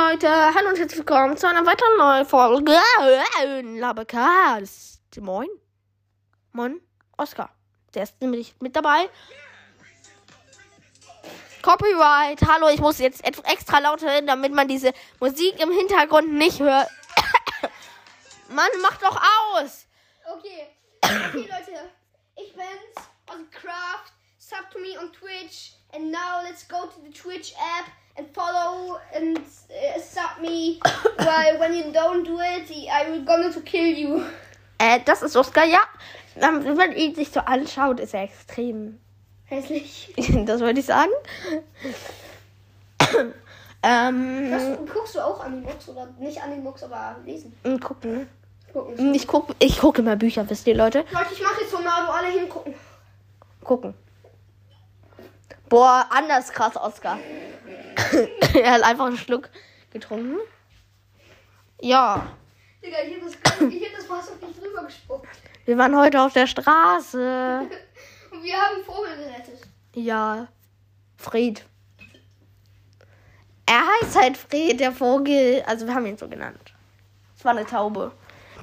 Leute, hallo und herzlich willkommen zu einer weiteren neuen Folge Labacast. Moin. Moin, Oscar. Der ist nämlich mit dabei. Copyright. Hallo, ich muss jetzt extra laut reden, damit man diese Musik im Hintergrund nicht hört. Mann, mach doch aus. Okay. Okay, Leute. Ich bin's, Craft. Sub to me on Twitch. And now let's go to the Twitch app and follow me. Weil when you don't do it, I will gonna to kill you. Äh, das ist Oscar, ja. Wenn man ihn sich so anschaut, ist er extrem hässlich. das wollte ich sagen. ähm, Was, guckst du auch Animux oder nicht Animux, aber lesen? Gucken. gucken ich gucke ich guck immer Bücher, wisst ihr, Leute? Leute, ich mache jetzt Tornado, alle hingucken. Gucken. Boah, anders krass, Oscar. er hat einfach einen Schluck getrunken. Ja. Digga, ich hab das, das Wasser nicht drüber gespuckt. Wir waren heute auf der Straße. Und wir haben Vogel gerettet. Ja. Fred. Er heißt halt Fred, der Vogel. Also wir haben ihn so genannt. Es war eine Taube.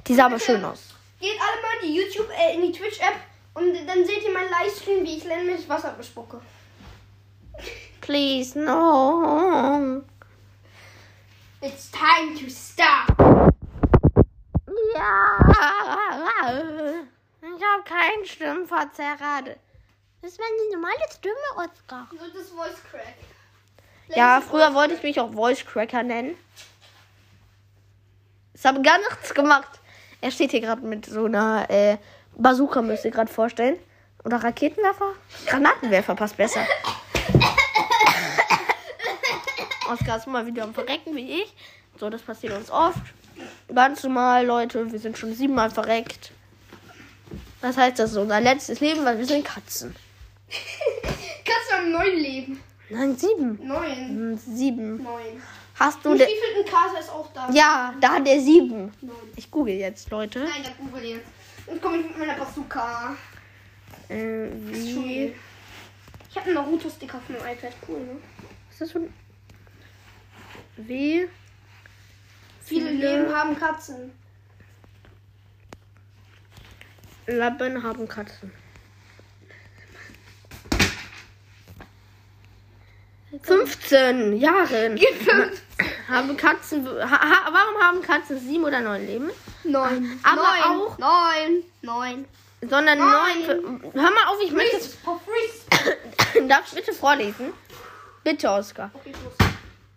Die sah aber schön aus. Geht alle mal in die YouTube, äh, in die Twitch-App und dann seht ihr meinen Livestream, wie ich Len mit Wasser bespucke. Please, no. It's time to stop. Ja. Ich habe keinen Stimmverzerrer. Das ist meine normale Stimme, Oscar. Nur das Voice Crack. Ja, früher wollte ich mich auch Voice Cracker nennen. Ich habe gar nichts gemacht. Er steht hier gerade mit so einer äh, Bazooka, müsst ihr gerade vorstellen. Oder Raketenwerfer? Granatenwerfer passt besser. Oskar ist mal wieder am Verrecken wie ich. So, das passiert uns oft. Ganz normal, Leute. Wir sind schon siebenmal verreckt. Das heißt, das ist unser letztes Leben, weil wir sind Katzen. Katzen haben neun Leben. Nein, sieben. Neun. Hm, sieben. Neun. Hast du. Wie viel Kater ist auch da? Ja, da hat er sieben. Neun. Ich google jetzt, Leute. Nein, der google jetzt. Und komme ich mit meiner Bazooka. Äh, wie. Ich habe einen Naruto-Sticker auf meinem iPad. Cool, ne? Was ist das für ein. Wie. Viele, viele Leben haben Katzen. Lappen haben Katzen. 15 Jahren haben Katzen. Ha, warum haben Katzen sieben oder neun Leben? Neun. Aber neun. auch. Neun. Neun. Sondern neun. Hör mal auf, ich möchte. Darf ich bitte vorlesen? Bitte, Oskar. Okay,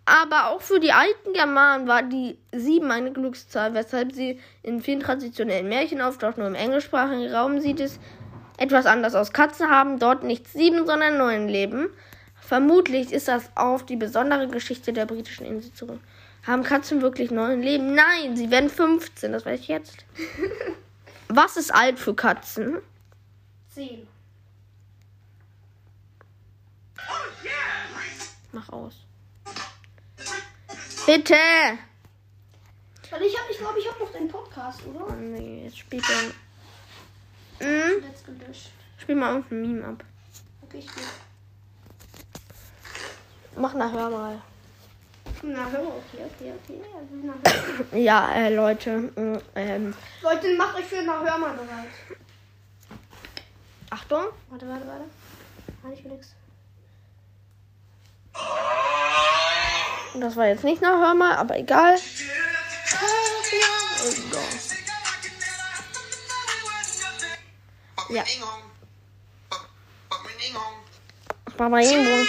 aber auch für die alten Germanen war die 7 eine Glückszahl, weshalb sie in vielen traditionellen Märchen auftaucht. Nur im englischsprachigen Raum sieht es etwas anders aus. Katzen haben dort nicht sieben, sondern neun Leben. Vermutlich ist das auf die besondere Geschichte der britischen Insel zurück. Haben Katzen wirklich neun Leben? Nein, sie werden 15, das weiß ich jetzt. Was ist alt für Katzen? Zehn. Mach aus. Bitte! Weil ich habe, ich glaube, ich habe noch den Podcast, oder? Oh, nee, jetzt spielt er. Hm? Jetzt gelöscht. Spiel mal irgendein Meme ab. Okay, ich spiel. Mach nach Hör mal. Na, hör mal, okay, okay, okay. Also, na, ja, äh, Leute. Ähm, Leute, macht euch für nach Hör mal bereit. Achtung. Warte, warte, warte. Habe ich nix. Das war jetzt nicht nach Hör mal, aber egal. Ja. Baba Ingo.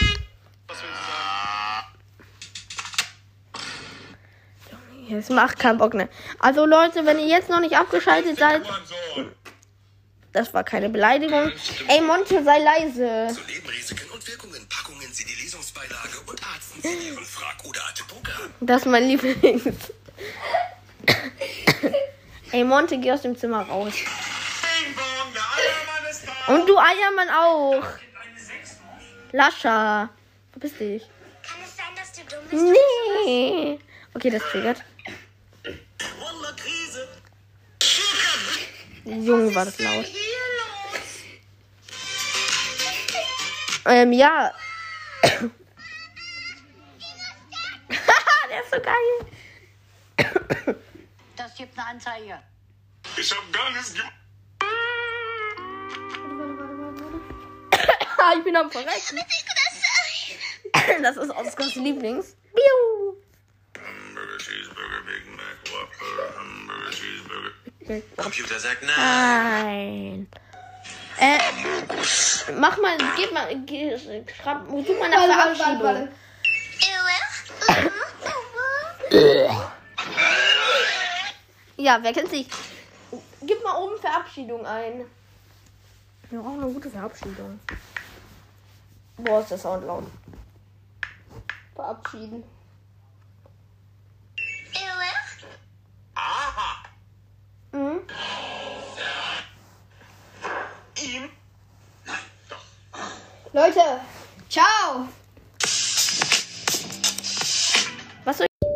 Es macht keinen Bock, ne? Also Leute, wenn ihr jetzt noch nicht abgeschaltet seid. Das war keine Beleidigung. Ey, Monte, sei leise. Zu Nebenrisiken und Wirkungen packungen Sie die Lesungsbeilage und arzten Sie Ihren Frack oder Atebuka. Das ist mein Lieblings. Ey, Monte, geh aus dem Zimmer raus. Und du Eiermann auch. Lascha. Verpiss dich. Kann es sein, dass du dumm bist? Nee. Okay, das triggert. Junge, war das laut. Ähm, ja. der ist so geil. Das gibt eine Anzeige. Ich hab gar nichts gemacht. Ah, ich bin am Verrecken. Das ist Oskars Lieblings. Biu. Hamburger, Cheeseburger, Big Mac, Whopper, Hamburger, Cheeseburger. Okay. Computer sagt nein. Nein. Äh, mach mal, gib mal, geh, schreib, such mal nach Warte, warte, Verabschiedung. Äh. ja, wer kennt sich? Gib mal oben Verabschiedung ein. Wir brauchen eine gute Verabschiedung. Boah, ist der Sound laut. Verabschieden. Aha. Mhm. Ihm? Nein, doch. Leute, ciao. Was soll ich?